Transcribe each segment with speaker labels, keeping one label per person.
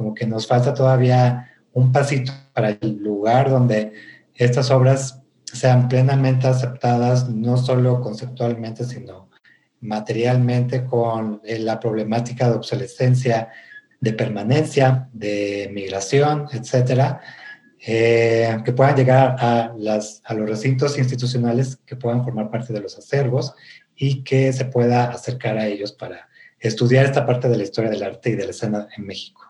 Speaker 1: como que nos falta todavía un pasito para el lugar donde estas obras sean plenamente aceptadas, no solo conceptualmente, sino materialmente con eh, la problemática de obsolescencia, de permanencia, de migración, etcétera, eh, que puedan llegar a, a los recintos institucionales que puedan formar parte de los acervos y que se pueda acercar a ellos para estudiar esta parte de la historia del arte y de la escena en México.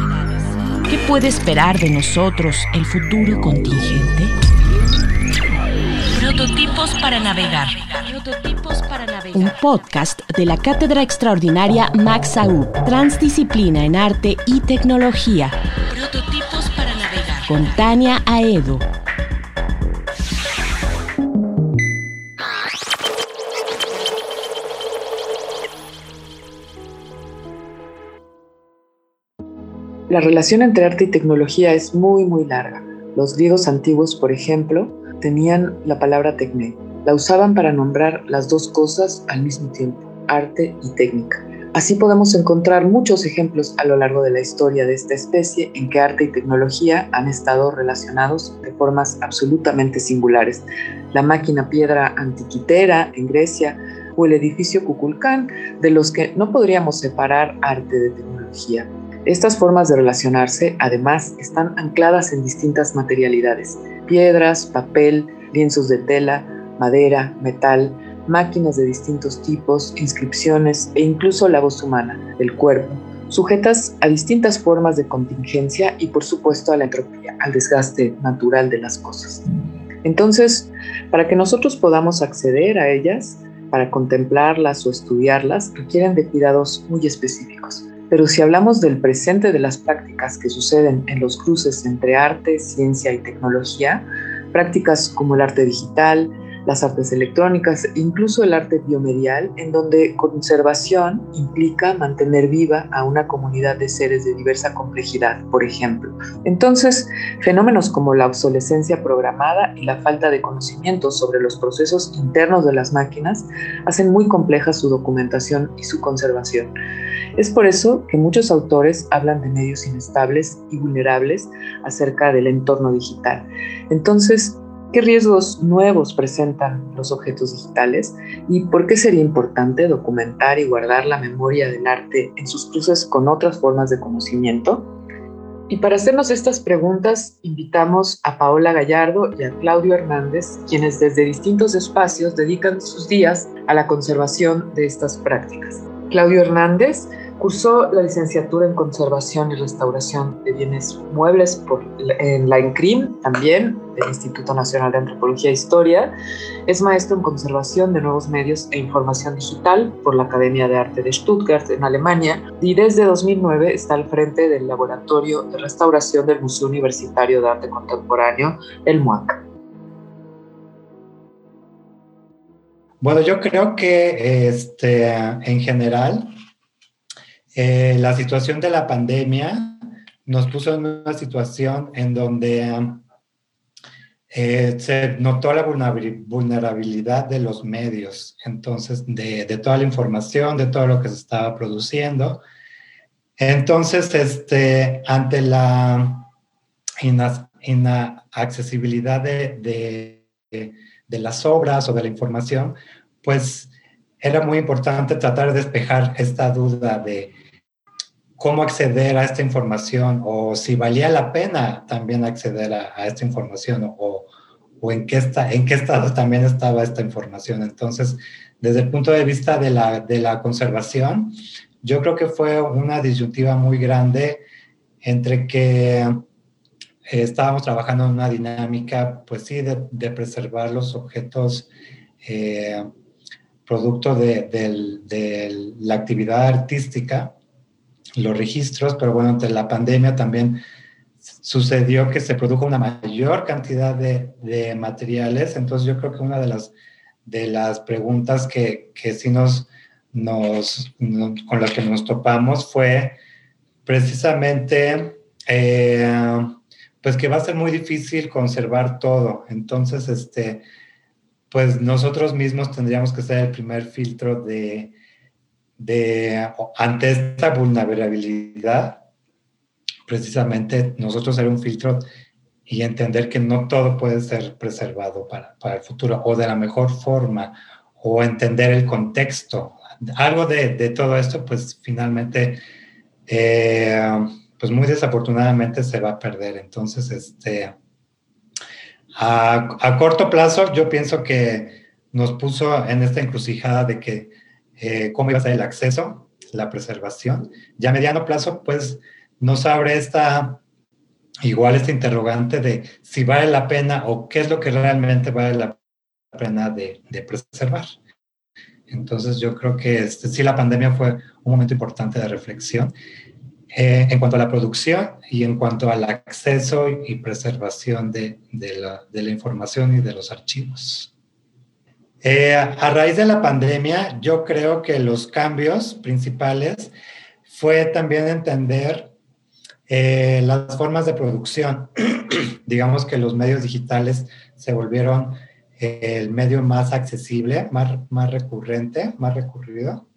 Speaker 2: ¿Qué puede esperar de nosotros el futuro contingente? Prototipos para navegar. Prototipos para navegar. Un podcast de la Cátedra Extraordinaria Max Transdisciplina en Arte y Tecnología. Prototipos para navegar. Con Tania Aedo.
Speaker 3: La relación entre arte y tecnología es muy, muy larga. Los griegos antiguos, por ejemplo, tenían la palabra tecné. La usaban para nombrar las dos cosas al mismo tiempo, arte y técnica. Así podemos encontrar muchos ejemplos a lo largo de la historia de esta especie en que arte y tecnología han estado relacionados de formas absolutamente singulares. La máquina piedra antiquitera en Grecia o el edificio Kukulcán, de los que no podríamos separar arte de tecnología. Estas formas de relacionarse, además, están ancladas en distintas materialidades, piedras, papel, lienzos de tela, madera, metal, máquinas de distintos tipos, inscripciones e incluso la voz humana, el cuerpo, sujetas a distintas formas de contingencia y por supuesto a la entropía, al desgaste natural de las cosas. Entonces, para que nosotros podamos acceder a ellas, para contemplarlas o estudiarlas, requieren de cuidados muy específicos. Pero si hablamos del presente de las prácticas que suceden en los cruces entre arte, ciencia y tecnología, prácticas como el arte digital, las artes electrónicas incluso el arte biomedial, en donde conservación implica mantener viva a una comunidad de seres de diversa complejidad, por ejemplo. Entonces, fenómenos como la obsolescencia programada y la falta de conocimiento sobre los procesos internos de las máquinas hacen muy compleja su documentación y su conservación. Es por eso que muchos autores hablan de medios inestables y vulnerables acerca del entorno digital. Entonces, ¿Qué riesgos nuevos presentan los objetos digitales y por qué sería importante documentar y guardar la memoria del arte en sus cruces con otras formas de conocimiento? Y para hacernos estas preguntas, invitamos a Paola Gallardo y a Claudio Hernández, quienes desde distintos espacios dedican sus días a la conservación de estas prácticas. Claudio Hernández Cursó la licenciatura en Conservación y Restauración de Bienes Muebles por, en la INCRIM, también del Instituto Nacional de Antropología e Historia. Es maestro en Conservación de Nuevos Medios e Información Digital por la Academia de Arte de Stuttgart, en Alemania, y desde 2009 está al frente del Laboratorio de Restauración del Museo Universitario de Arte Contemporáneo, el MUAC.
Speaker 1: Bueno, yo creo que este, en general eh, la situación de la pandemia nos puso en una situación en donde eh, se notó la vulnerabilidad de los medios, entonces, de, toda la información, de todo lo que se estaba produciendo. Entonces, este, ante la inaccesibilidad de, de las obras o de la información, pues era muy importante tratar de despejar esta duda de cómo acceder a esta información o si valía la pena también acceder a, esta información o, o, en, qué está, en qué estado también estaba esta información. Entonces, desde el punto de vista de la, de la conservación, yo creo que fue una disyuntiva muy grande entre que eh, estábamos trabajando en una dinámica, pues sí, de, de preservar los objetos eh, producto de, de, la actividad artística, los registros, pero bueno, ante la pandemia también sucedió que se produjo una mayor cantidad de, de materiales, entonces yo creo que una de las, de las preguntas que, que sí nos, nos, con las que nos topamos fue precisamente eh, pues que va a ser muy difícil conservar todo. Entonces, este, pues nosotros mismos tendríamos que ser el primer filtro de, de ante esta vulnerabilidad, precisamente nosotros ser un filtro y entender que no todo puede ser preservado para, para el futuro o de la mejor forma o entender el contexto. Algo de, de todo esto, pues finalmente eh, pues muy desafortunadamente se va a perder. Entonces, este, a, corto plazo, yo pienso que nos puso en esta encrucijada de que eh, cómo iba a ser el acceso, la preservación. Ya a mediano plazo, pues nos abre esta, igual este interrogante de si vale la pena o qué es lo que realmente vale la pena de, preservar. Entonces yo creo que este, sí la pandemia fue un momento importante de reflexión eh, en cuanto a la producción y en cuanto al acceso y preservación de, la, información y de los archivos. Eh, a raíz de la pandemia, yo creo que los cambios principales fue también entender eh, las formas de producción. Digamos que los medios digitales se volvieron el medio más accesible, más, más recurrente, más recurrido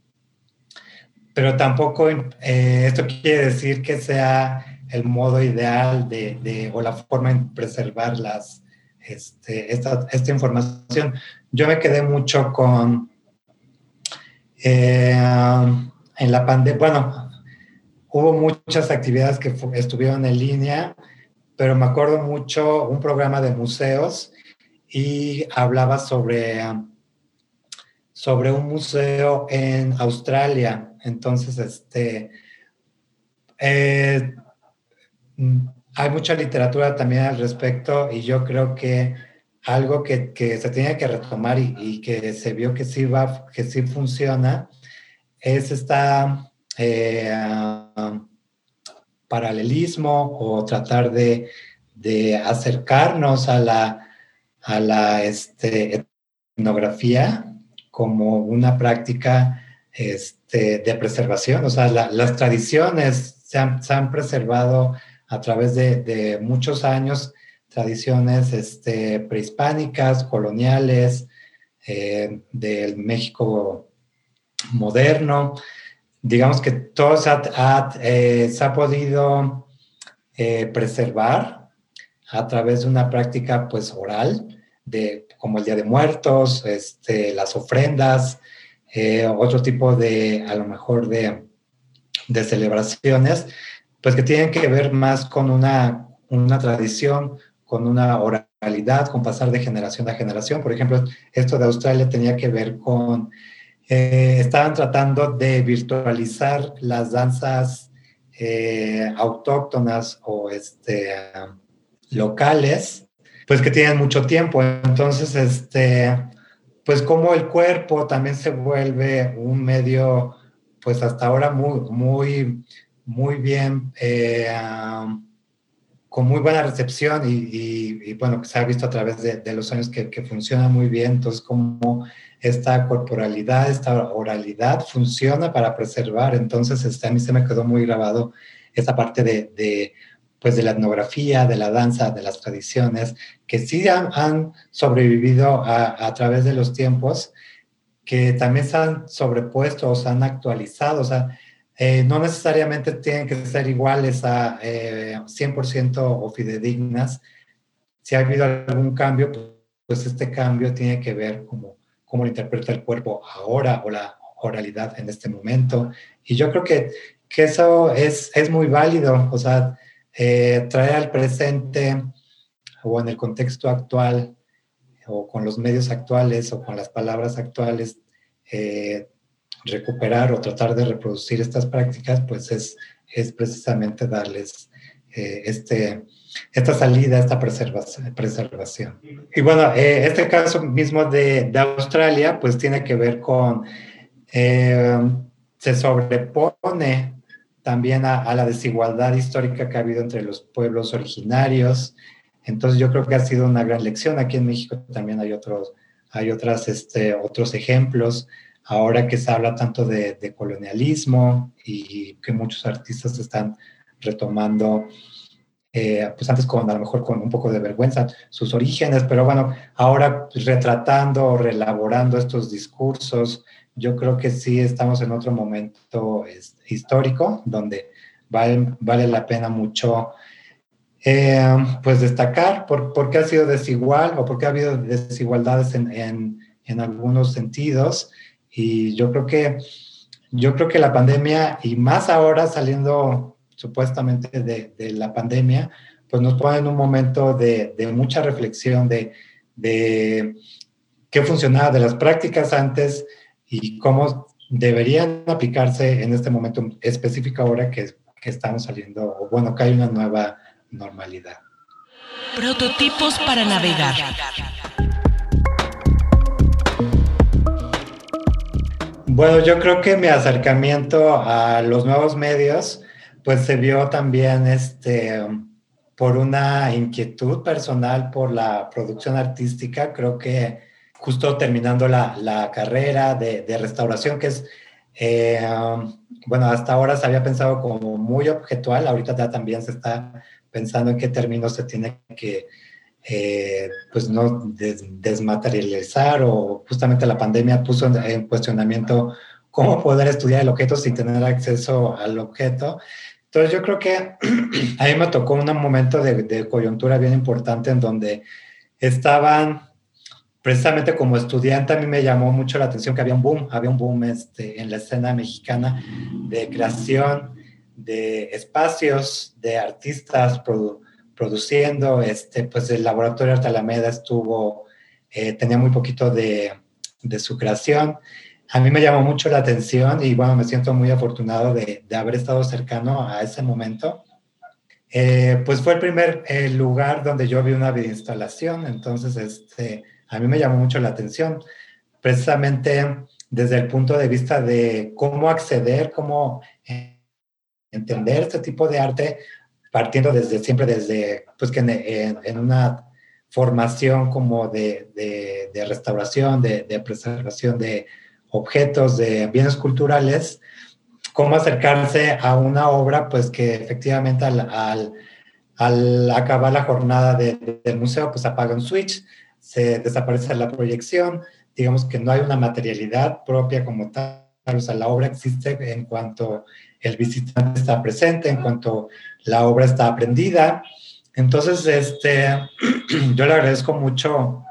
Speaker 1: pero tampoco eh, esto quiere decir que sea el modo ideal de, o la forma en preservar las, este, esta, esta, información. Yo me quedé mucho con, eh, en la pandemia, bueno, hubo muchas actividades que estuvieron en línea, pero me acuerdo mucho un programa de museos y hablaba sobre, sobre un museo en Australia. Entonces, este, eh, hay mucha literatura también al respecto y yo creo que algo que, se tiene que retomar y, que se vio que sí va, que sí funciona, es esta eh, paralelismo o tratar de, acercarnos a la, a la este, etnografía como una práctica este, de preservación. O sea, las tradiciones se han, preservado a través de, muchos años, tradiciones este, prehispánicas, coloniales, eh, del México moderno. Digamos que todo se ha, eh, podido eh, preservar a través de una práctica pues oral, de, como el Día de Muertos, este, las ofrendas, eh, otro tipo de, a lo mejor, de, de, celebraciones, pues que tienen que ver más con una, una tradición, con una oralidad, con pasar de generación a generación. Por ejemplo, esto de Australia tenía que ver con, eh, estaban tratando de virtualizar las danzas eh, autóctonas o este, locales, pues que tienen mucho tiempo. Entonces, este, pues como el cuerpo también se vuelve un medio, pues hasta ahora muy, muy, muy bien, eh, con muy buena recepción y, bueno, que se ha visto a través de, los años que, funciona muy bien, entonces como esta corporalidad, esta oralidad funciona para preservar, entonces este, a mí se me quedó muy grabado esa parte de pues de la etnografía, de la danza, de las tradiciones, que sí han, sobrevivido a, través de los tiempos, que también se han sobrepuesto o se han actualizado, o sea, eh, no necesariamente tienen que ser iguales a 100% eh, o fidedignas. Si ha habido algún cambio, pues este cambio tiene que ver como cómo lo interpreta el cuerpo ahora o la oralidad en este momento. Y yo creo que, que eso es, es muy válido, o sea, eh, traer al presente o en el contexto actual o con los medios actuales o con las palabras actuales, eh, recuperar o tratar de reproducir estas prácticas, pues es, es precisamente darles eh, este, esta salida, esta preservación. Y bueno, este caso mismo de, de, Australia, pues tiene que ver con, se sobrepone también a, la desigualdad histórica que ha habido entre los pueblos originarios. Entonces yo creo que ha sido una gran lección. Aquí en México también hay otros, hay otras, este, otros ejemplos. Ahora que se habla tanto de, de colonialismo y que muchos artistas están retomando eh, pues antes con a lo mejor con un poco de vergüenza sus orígenes, pero bueno, ahora retratando o reelaborando estos discursos, yo creo que sí estamos en otro momento histórico donde vale, vale la pena mucho eh, pues destacar por, por, qué ha sido desigual o por qué ha habido desigualdades en, en, en algunos sentidos y yo creo que yo creo que la pandemia y más ahora saliendo supuestamente de, de, la pandemia, pues nos pone en un momento de, de mucha reflexión de, de qué funcionaba de las prácticas antes y cómo deberían aplicarse en este momento específico ahora que, que estamos saliendo, o bueno, que hay una nueva normalidad.
Speaker 2: Prototipos para navegar.
Speaker 1: Bueno, yo creo que mi acercamiento a los nuevos medios pues se vio también este, por una inquietud personal por la producción artística. Creo que justo terminando la, carrera de, restauración, que es, eh, bueno, hasta ahora se había pensado como muy objetual, ahorita ya también se está pensando en qué términos se tiene que, eh, pues no desmaterializar o justamente la pandemia puso en cuestionamiento cómo poder estudiar el objeto sin tener acceso al objeto. Entonces yo creo que a mí me tocó un momento de, coyuntura bien importante en donde estaban, precisamente como estudiante, a mí me llamó mucho la atención que había un boom, había un boom este, en la escena mexicana de creación de espacios, de artistas produciendo, este, pues el laboratorio Arte Alameda estuvo, eh, tenía muy poquito de, de su creación a mí me llamó mucho la atención y bueno, me siento muy afortunado de, de haber estado cercano a ese momento. Eh, pues fue el primer lugar donde yo vi una videoinstalación, entonces este, a mí me llamó mucho la atención, precisamente desde el punto de vista de cómo acceder, cómo eh, entender este tipo de arte, partiendo desde siempre desde, pues que en, en una formación como de, de, de restauración, de, de preservación de, objetos de bienes culturales, cómo acercarse a una obra, pues que efectivamente al, al, acabar la jornada del museo, pues apaga un switch, se desaparece la proyección, digamos que no hay una materialidad propia como tal, o sea, la obra existe en cuanto el visitante está presente, en cuanto la obra está aprendida. Entonces, este, yo le agradezco mucho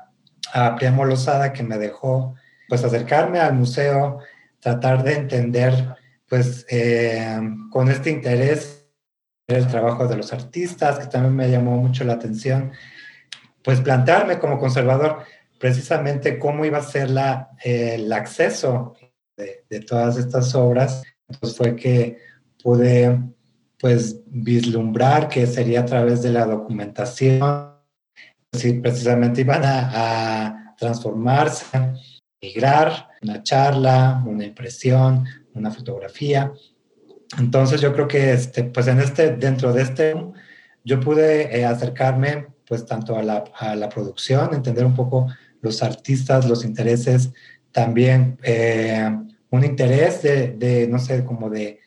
Speaker 1: a Priamo Lozada que me dejó pues acercarme al museo, tratar de entender pues eh, con este interés el trabajo de los artistas, que también me llamó mucho la atención, pues plantearme como conservador precisamente cómo iba a ser la, el acceso de, de, todas estas obras. Entonces fue que pude pues vislumbrar que sería a través de la documentación, si precisamente iban a, a transformarse migrar, una charla, una impresión, una fotografía. Entonces yo creo que este, pues en este, dentro de este, yo pude eh, acercarme pues tanto a la, a la, producción, entender un poco los artistas, los intereses, también eh, un interés de, de, no sé, como de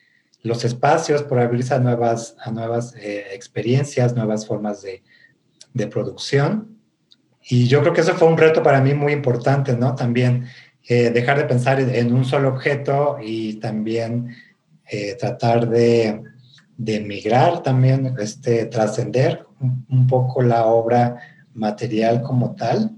Speaker 1: los espacios por abrirse a nuevas, a nuevas eh, experiencias, nuevas formas de, de producción. Y yo creo que eso fue un reto para mí muy importante, ¿no? También eh, dejar de pensar en un solo objeto y también eh, tratar de, de, migrar también, este, trascender un, poco la obra material como tal.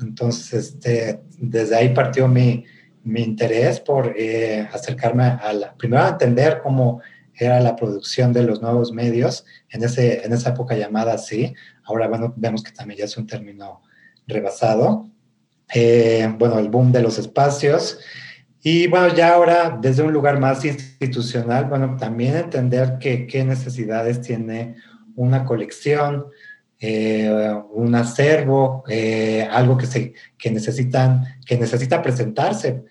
Speaker 1: Entonces, este, desde ahí partió mi, mi interés por eh, acercarme a la, primero a entender cómo era la producción de los nuevos medios en, ese, en esa época llamada así. Ahora bueno, vemos que también ya es un término rebasado. Eh, bueno, el boom de los espacios. Y bueno, ya ahora desde un lugar más institucional, bueno, también entender que, qué necesidades tiene una colección, eh, un acervo, eh, algo que, se, que, necesitan, que necesita presentarse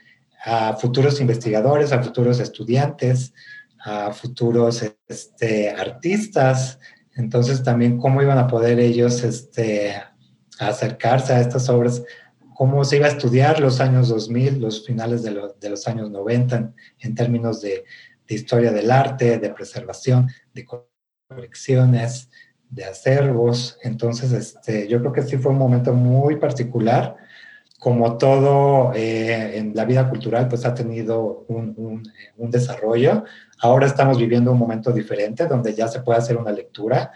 Speaker 1: a futuros investigadores, a futuros estudiantes, a futuros este, artistas. Entonces también cómo iban a poder ellos este, acercarse a estas obras, cómo se iba a estudiar los años 2000, los finales de, los años 90 en, términos de, historia del arte, de preservación, de colecciones, de acervos. Entonces, este, yo creo que sí fue un momento muy particular. Como todo eh, en la vida cultural, pues ha tenido un, un desarrollo. Ahora estamos viviendo un momento diferente donde ya se puede hacer una lectura,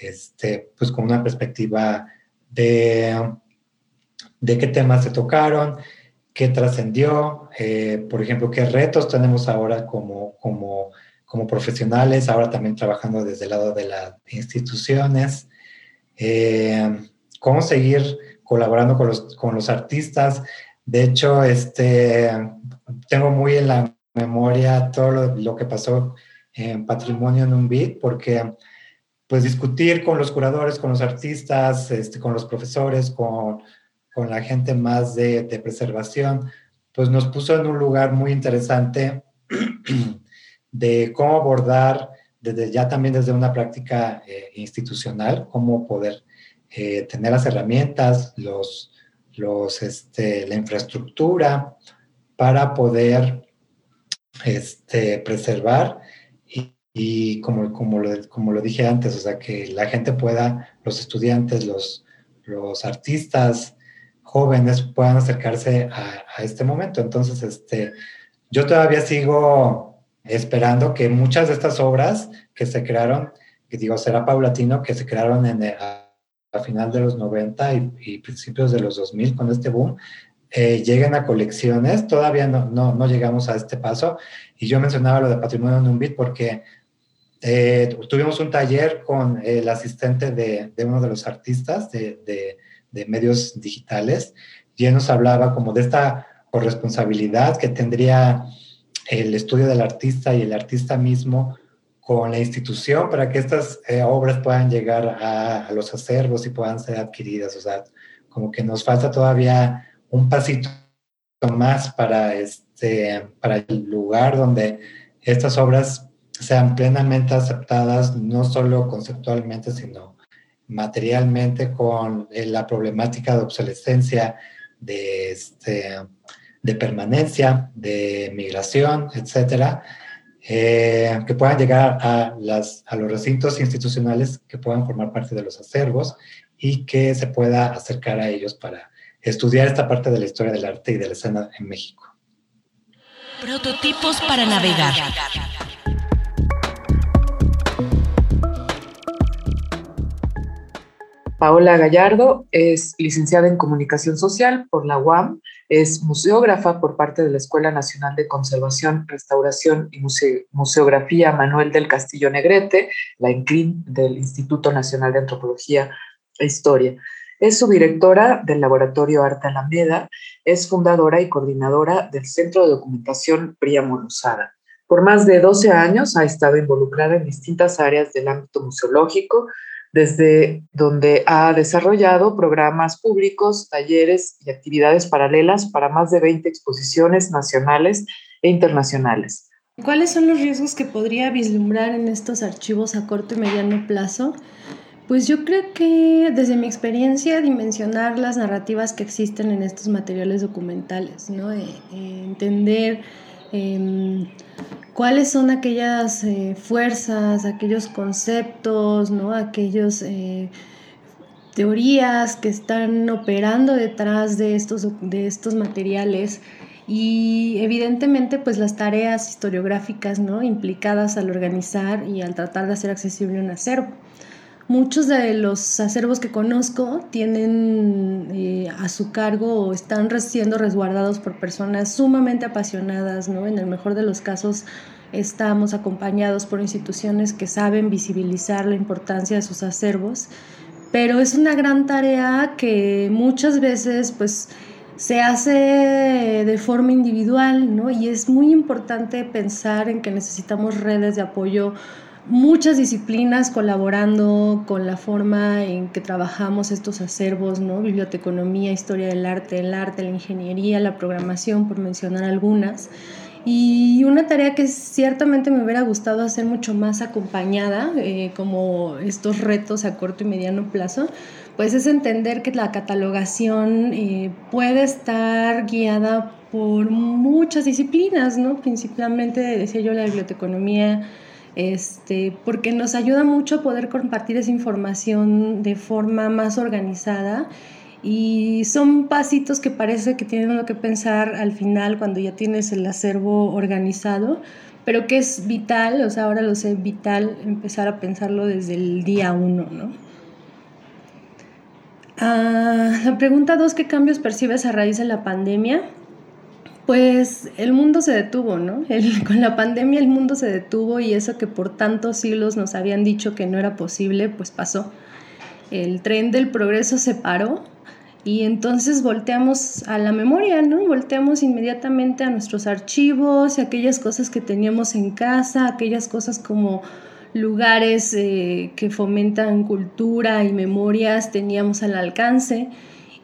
Speaker 1: este, pues con una perspectiva de, de qué temas se tocaron, qué trascendió, eh, por ejemplo, qué retos tenemos ahora como, como, como, profesionales, ahora también trabajando desde el lado de las instituciones, eh, cómo seguir colaborando con los, con los artistas. De hecho, este, tengo muy en la memoria todo lo, que pasó en Patrimonio en un Beat, porque pues discutir con los curadores, con los artistas, este, con los profesores, con, con la gente más de, de, preservación, pues nos puso en un lugar muy interesante de cómo abordar desde ya también desde una práctica eh, institucional, cómo poder eh, tener las herramientas, los, los, este, la infraestructura para poder este, preservar y, como, como, lo, como lo dije antes, o sea, que la gente pueda, los estudiantes, los, los artistas jóvenes puedan acercarse a, a, este momento. Entonces, este, yo todavía sigo esperando que muchas de estas obras que se crearon, que digo, será paulatino, que se crearon en, a, final de los 90 y, principios de los 2000 con este boom, eh, lleguen a colecciones. Todavía no, no, no, llegamos a este paso. Y yo mencionaba lo de patrimonio en un porque eh, tuvimos un taller con el asistente de, de uno de los artistas de, de, de, medios digitales y él nos hablaba como de esta corresponsabilidad que tendría el estudio del artista y el artista mismo con la institución para que estas eh, obras puedan llegar a, a los acervos y puedan ser adquiridas. O sea, como que nos falta todavía un pasito más para, este, para el lugar donde estas obras sean plenamente aceptadas, no solo conceptualmente, sino materialmente con eh, la problemática de obsolescencia, de, este, de permanencia, de migración, etcétera, eh, que puedan llegar a, las, a los recintos institucionales que puedan formar parte de los acervos y que se pueda acercar a ellos para estudiar esta parte de la historia del arte y de la escena en México.
Speaker 2: Prototipos para navegar.
Speaker 3: Paola Gallardo es licenciada en Comunicación Social por la UAM, es museógrafa por parte de la Escuela Nacional de Conservación, Restauración y Museografía Manuel del Castillo Negrete, la INCLIN del Instituto Nacional de Antropología e Historia. Es subdirectora del Laboratorio Arte Alameda, es fundadora y coordinadora del Centro de Documentación Príamo Rosada. Por más de 12 años ha estado involucrada en distintas áreas del ámbito museológico, desde donde ha desarrollado programas públicos, talleres y actividades paralelas para más de 20 exposiciones nacionales e internacionales.
Speaker 4: ¿Cuáles son los riesgos que podría vislumbrar en estos archivos a corto y mediano plazo? Pues yo creo que desde mi experiencia dimensionar las narrativas que existen en estos materiales documentales, ¿no? Eh, eh, entender em, cuáles son aquellas eh, fuerzas, aquellos conceptos, ¿no? aquellos teorías que están operando detrás de estos, de estos materiales y evidentemente pues las tareas historiográficas ¿no? implicadas al organizar y al tratar de hacer accesible un acervo. Muchos de los acervos que conozco tienen eh, a su cargo o están siendo resguardados por personas sumamente apasionadas, ¿no? En el mejor de los casos estamos acompañados por instituciones que saben visibilizar la importancia de sus acervos, pero es una gran tarea que muchas veces pues se hace de forma individual, ¿no? Y es muy importante pensar en que necesitamos redes de apoyo muchas disciplinas colaborando con la forma en que trabajamos estos acervos, ¿no? Biblioteconomía, historia del arte, el arte, la ingeniería, la programación, por mencionar algunas. Y una tarea que ciertamente me hubiera gustado hacer mucho más acompañada, eh, como estos retos a corto y mediano plazo, pues es entender que la catalogación eh, puede estar guiada por muchas disciplinas, ¿no? Principalmente, decía yo, la biblioteconomía, este, porque nos ayuda mucho a poder compartir esa información de forma más organizada y son pasitos que parece que tienen uno que pensar al final cuando ya tienes el acervo organizado, pero que es vital, o sea, ahora lo sé, vital empezar a pensarlo desde el día uno, ¿no? Ah, la pregunta dos, ¿qué cambios percibes a raíz de la pandemia? Pues el mundo se detuvo, ¿no? con la pandemia el mundo se detuvo y eso que por tantos siglos nos habían dicho que no era posible, pues pasó. El tren del progreso se paró y entonces volteamos a la memoria, ¿no? Volteamos inmediatamente a nuestros archivos y aquellas cosas que teníamos en casa, aquellas cosas como lugares eh, que fomentan cultura y memorias teníamos al alcance.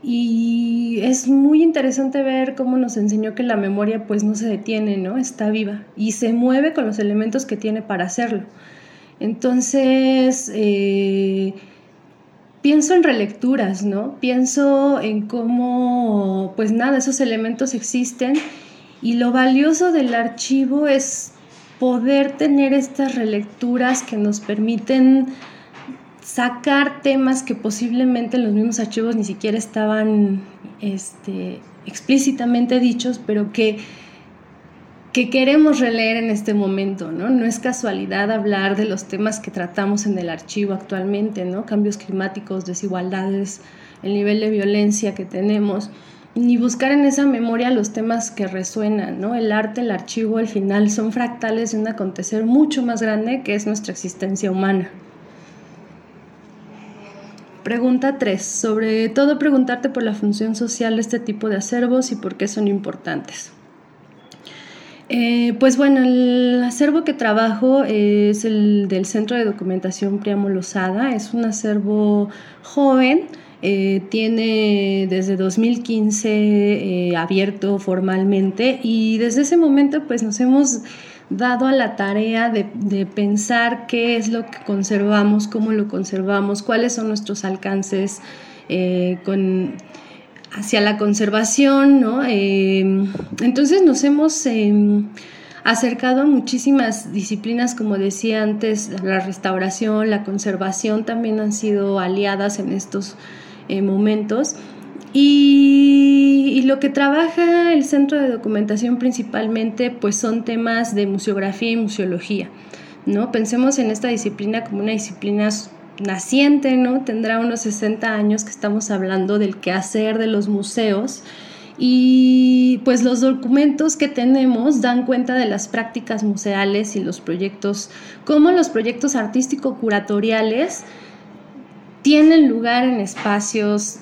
Speaker 4: Y es muy interesante ver cómo nos enseñó que la memoria pues no se detiene, ¿no? Está viva y se mueve con los elementos que tiene para hacerlo. Entonces, eh, pienso en relecturas, ¿no? Pienso en cómo, pues nada, esos elementos existen y lo valioso del archivo es poder tener estas relecturas que nos permiten sacar temas que posiblemente en los mismos archivos ni siquiera estaban este, explícitamente dichos, pero que, que queremos releer en este momento, ¿no? No es casualidad hablar de los temas que tratamos en el archivo actualmente, ¿no? Cambios climáticos, desigualdades, el nivel de violencia que tenemos, ni buscar en esa memoria los temas que resuenan, ¿no? El arte, el archivo, al final son fractales de un acontecer mucho más grande que es nuestra existencia humana. Pregunta 3. Sobre todo preguntarte por la función social de este tipo de acervos y por qué son importantes. Eh, pues bueno, el acervo que trabajo es el del Centro de Documentación Priamo Lozada. Es un acervo joven, eh, tiene desde 2015 eh, abierto formalmente y desde ese momento pues nos hemos dado a la tarea de, pensar qué es lo que conservamos, cómo lo conservamos, cuáles son nuestros alcances eh, hacia la conservación, ¿no? Eh, entonces nos hemos em, acercado a muchísimas disciplinas, como decía antes, la restauración, la conservación también han sido aliadas en estos eh, momentos. Y, lo que trabaja el centro de documentación principalmente pues son temas de museografía y museología. ¿no? Pensemos en esta disciplina como una disciplina naciente, ¿no? Tendrá unos 60 años que estamos hablando del quehacer de los museos y pues los documentos que tenemos dan cuenta de las prácticas museales y los proyectos, como los proyectos artístico-curatoriales tienen lugar en espacios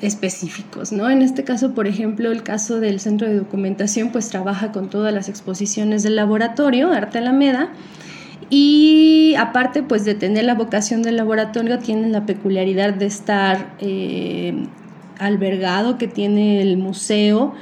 Speaker 4: específicos, ¿no? En este caso, por ejemplo, el caso del centro de documentación, pues trabaja con todas las exposiciones del laboratorio, Arte Alameda, y aparte, pues de tener la vocación del laboratorio, tiene la peculiaridad de estar eh, albergado, que tiene el museo,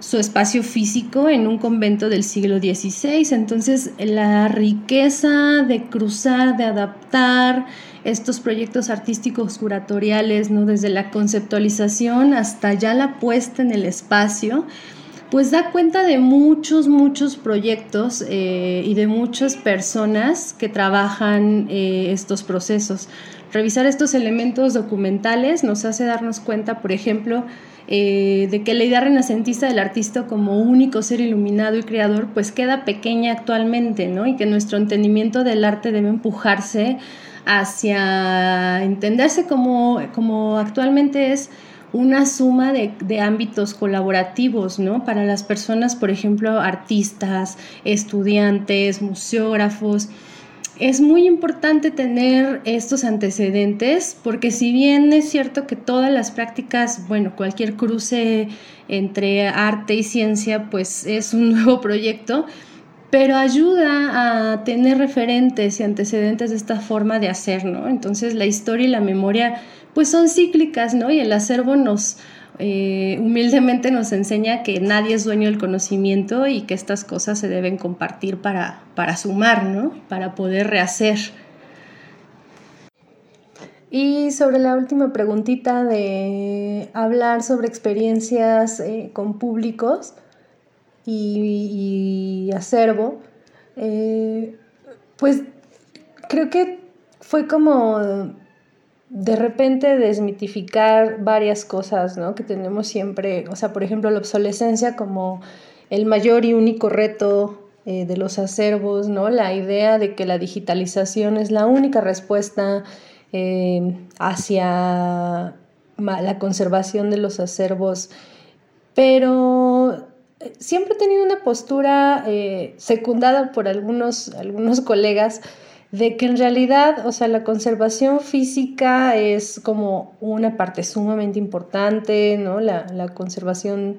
Speaker 4: su espacio físico en un convento del siglo XVI. Entonces, la riqueza de cruzar, de adaptar, estos proyectos artísticos curatoriales, ¿no? desde la conceptualización hasta ya la puesta en el espacio, pues da cuenta de muchos, muchos proyectos eh, y de muchas personas que trabajan eh, estos procesos. Revisar estos elementos documentales nos hace darnos cuenta, por ejemplo, eh, de que la idea renacentista del artista como único ser iluminado y creador pues queda pequeña actualmente, ¿no? Y que nuestro entendimiento del arte debe empujarse hacia entenderse como, como actualmente es una suma de, de, ámbitos colaborativos, ¿no? Para las personas, por ejemplo, artistas, estudiantes, museógrafos. Es muy importante tener estos antecedentes porque si bien es cierto que todas las prácticas, bueno, cualquier cruce entre arte y ciencia, pues es un nuevo proyecto, pero ayuda a tener referentes y antecedentes de esta forma de hacer, ¿no? Entonces la historia y la memoria pues son cíclicas, ¿no? Y el acervo nos eh, humildemente nos enseña que nadie es dueño del conocimiento y que estas cosas se deben compartir para, para sumar, ¿no? Para poder rehacer. Y sobre la última preguntita de hablar sobre experiencias eh, con públicos y, acervo, eh, pues creo que fue como de repente desmitificar varias cosas, ¿no? Que tenemos siempre, o sea, por ejemplo, la obsolescencia como el mayor y único reto eh, de los acervos, ¿no? La idea de que la digitalización es la única respuesta eh, hacia la conservación de los acervos, pero siempre he tenido una postura secundada por algunos, algunos colegas de que en realidad, o sea, la conservación física es como una parte sumamente importante, ¿no? La, la, conservación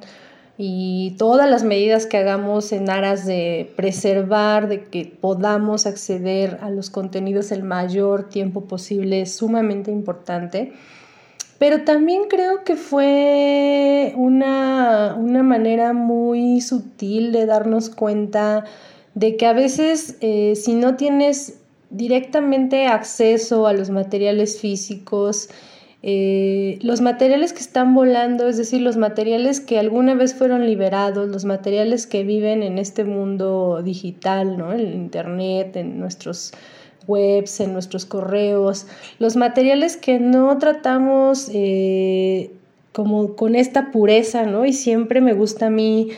Speaker 4: y todas las medidas que hagamos en aras de preservar, de que podamos acceder a los contenidos el mayor tiempo posible es sumamente importante. Pero también creo que fue una, una manera muy sutil de darnos cuenta de que a veces eh, si no tienes directamente acceso a los materiales físicos, eh, los materiales que están volando, es decir, los materiales que alguna vez fueron liberados, los materiales que viven en este mundo digital, ¿no? en Internet, en nuestros webs, en nuestros correos, los materiales que no tratamos eh, como con esta pureza, ¿no? Y siempre me gusta a mí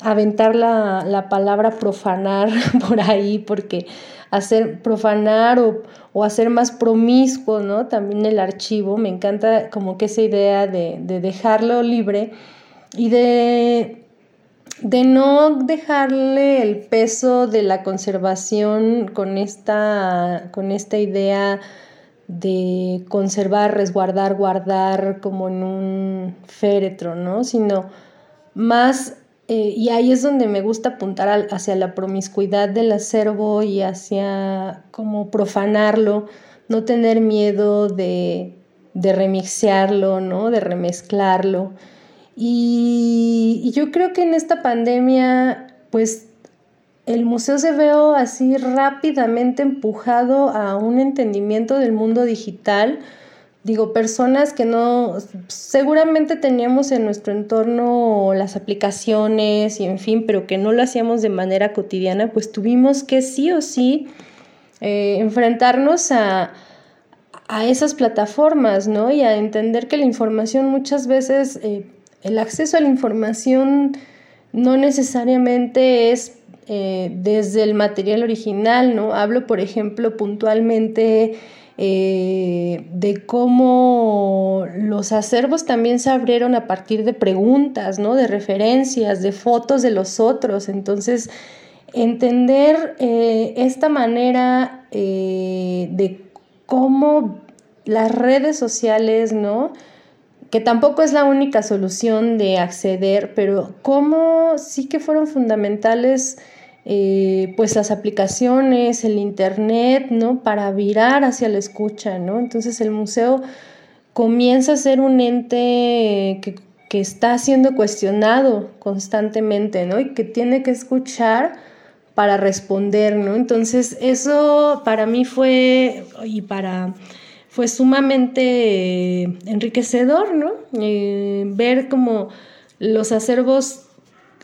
Speaker 4: aventar la, la palabra profanar por ahí, porque hacer profanar o, hacer más promiscuo, ¿no? También el archivo, me encanta como que esa idea de, dejarlo libre y de, de no dejarle el peso de la conservación con esta, con esta idea de conservar, resguardar, guardar como en un féretro, ¿no? Sino más eh, y ahí es donde me gusta apuntar hacia la promiscuidad del acervo y hacia como profanarlo, no tener miedo de, de remixearlo, ¿no? de remezclarlo. Y, yo creo que en esta pandemia, pues el museo se veo así rápidamente empujado a un entendimiento del mundo digital, digo, personas que no, seguramente teníamos en nuestro entorno las aplicaciones y en fin, pero que no lo hacíamos de manera cotidiana, pues tuvimos que sí o sí eh, enfrentarnos a, a, esas plataformas, ¿no? Y a entender que la información muchas veces, eh, el acceso a la información no necesariamente es eh, desde el material original, ¿no? Hablo, por ejemplo, puntualmente eh, de cómo los acervos también se abrieron a partir de preguntas, ¿no? de referencias, de fotos de los otros. Entonces, entender eh, esta manera de cómo las redes sociales, ¿no? Que tampoco es la única solución de acceder, pero cómo sí que fueron fundamentales eh, pues las aplicaciones, el internet, ¿no? Para virar hacia la escucha, ¿no? Entonces el museo comienza a ser un ente que, está siendo cuestionado constantemente, ¿no? Y que tiene que escuchar para responder, ¿no? Entonces eso para mí fue, y para, fue sumamente enriquecedor, ¿no? Eh, ver como los acervos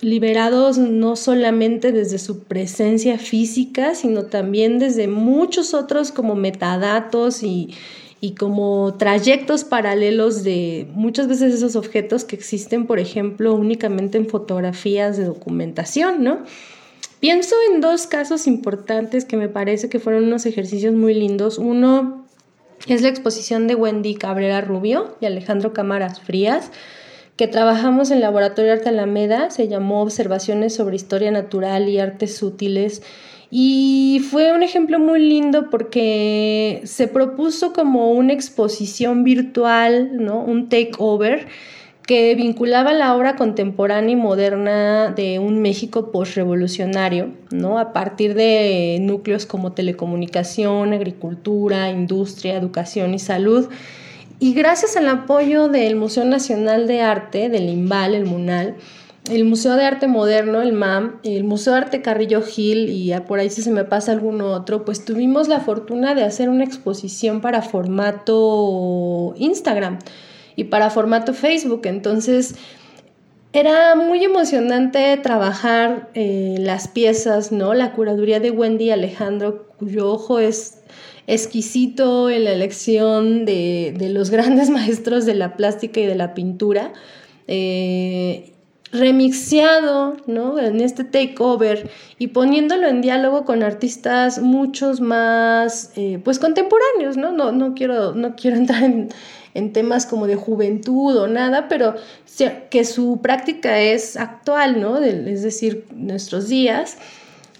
Speaker 4: liberados no solamente desde su presencia física, sino también desde muchos otros como metadatos y, como trayectos paralelos de muchas veces esos objetos que existen, por ejemplo, únicamente en fotografías de documentación, ¿no? Pienso en dos casos importantes que me parece que fueron unos ejercicios muy lindos. Uno es la exposición de Wendy Cabrera Rubio y Alejandro Cámaras Frías, que trabajamos en Laboratorio Arte Alameda, se llamó Observaciones sobre Historia Natural y Artes Útiles. Y fue un ejemplo muy lindo porque se propuso como una exposición virtual, ¿no? un takeover que vinculaba la obra contemporánea y moderna de un México postrevolucionario, ¿no? a partir de núcleos como telecomunicación, agricultura, industria, educación y salud Y gracias al apoyo del Museo Nacional de Arte, del IMBAL, el MUNAL, el Museo de Arte Moderno, el MAM, el Museo de Arte Carrillo Gil y por ahí si se me pasa alguno otro, pues tuvimos la fortuna de hacer una exposición para formato Instagram y para formato Facebook. Entonces, era muy emocionante trabajar eh, las piezas, ¿no? La curaduría de Wendy Alejandro, cuyo ojo es exquisito en la elección de, los grandes maestros de la plástica y de la pintura. Eh, remixeado ¿no? en este takeover y poniéndolo en diálogo con artistas muchos más eh, pues contemporáneos, ¿no? No, no, quiero, no quiero entrar en, temas como de juventud o nada, pero que su práctica es actual, ¿no? es decir, nuestros días.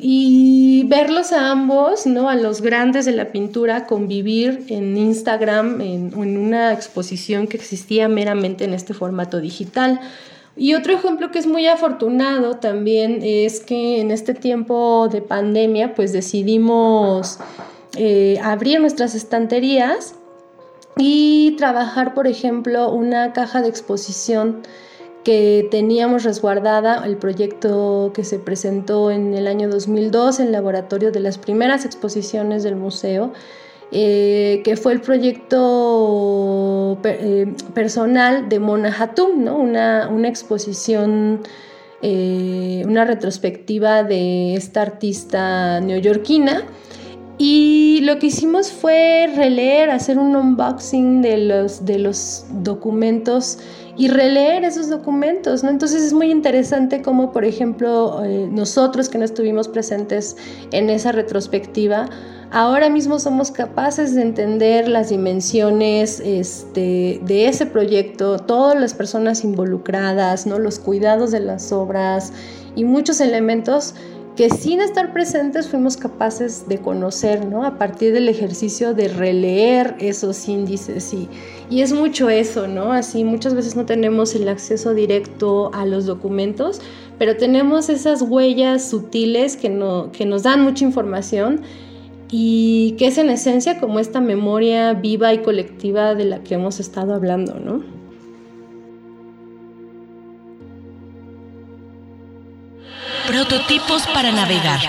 Speaker 4: Y verlos a ambos, ¿no? A los grandes de la pintura convivir en Instagram, en, en una exposición que existía meramente en este formato digital. Y otro ejemplo que es muy afortunado también es que en este tiempo de pandemia pues decidimos eh, abrir nuestras estanterías y trabajar, por ejemplo, una caja de exposición que teníamos resguardada, el proyecto que se presentó en el año 2002 en laboratorio de las primeras exposiciones del museo eh, que fue el proyecto eh, personal de Mona Hatum, ¿no? una, una exposición, eh, una retrospectiva de esta artista neoyorquina. Y lo que hicimos fue releer, hacer un unboxing de los, de los documentos y releer esos documentos, ¿no? Entonces es muy interesante cómo, por ejemplo, nosotros que no estuvimos presentes en esa retrospectiva, ahora mismo somos capaces de entender las dimensiones este, de ese proyecto, todas las personas involucradas, ¿no? los cuidados de las obras y muchos elementos que sin estar presentes fuimos capaces de conocer, ¿no? A partir del ejercicio de releer esos índices y, y es mucho eso, ¿no? Así muchas veces no tenemos el acceso directo a los documentos, pero tenemos esas huellas sutiles que, no, que nos dan mucha información y que es en esencia como esta memoria viva y colectiva de la que hemos estado hablando, ¿no?
Speaker 2: Prototipos para navegar.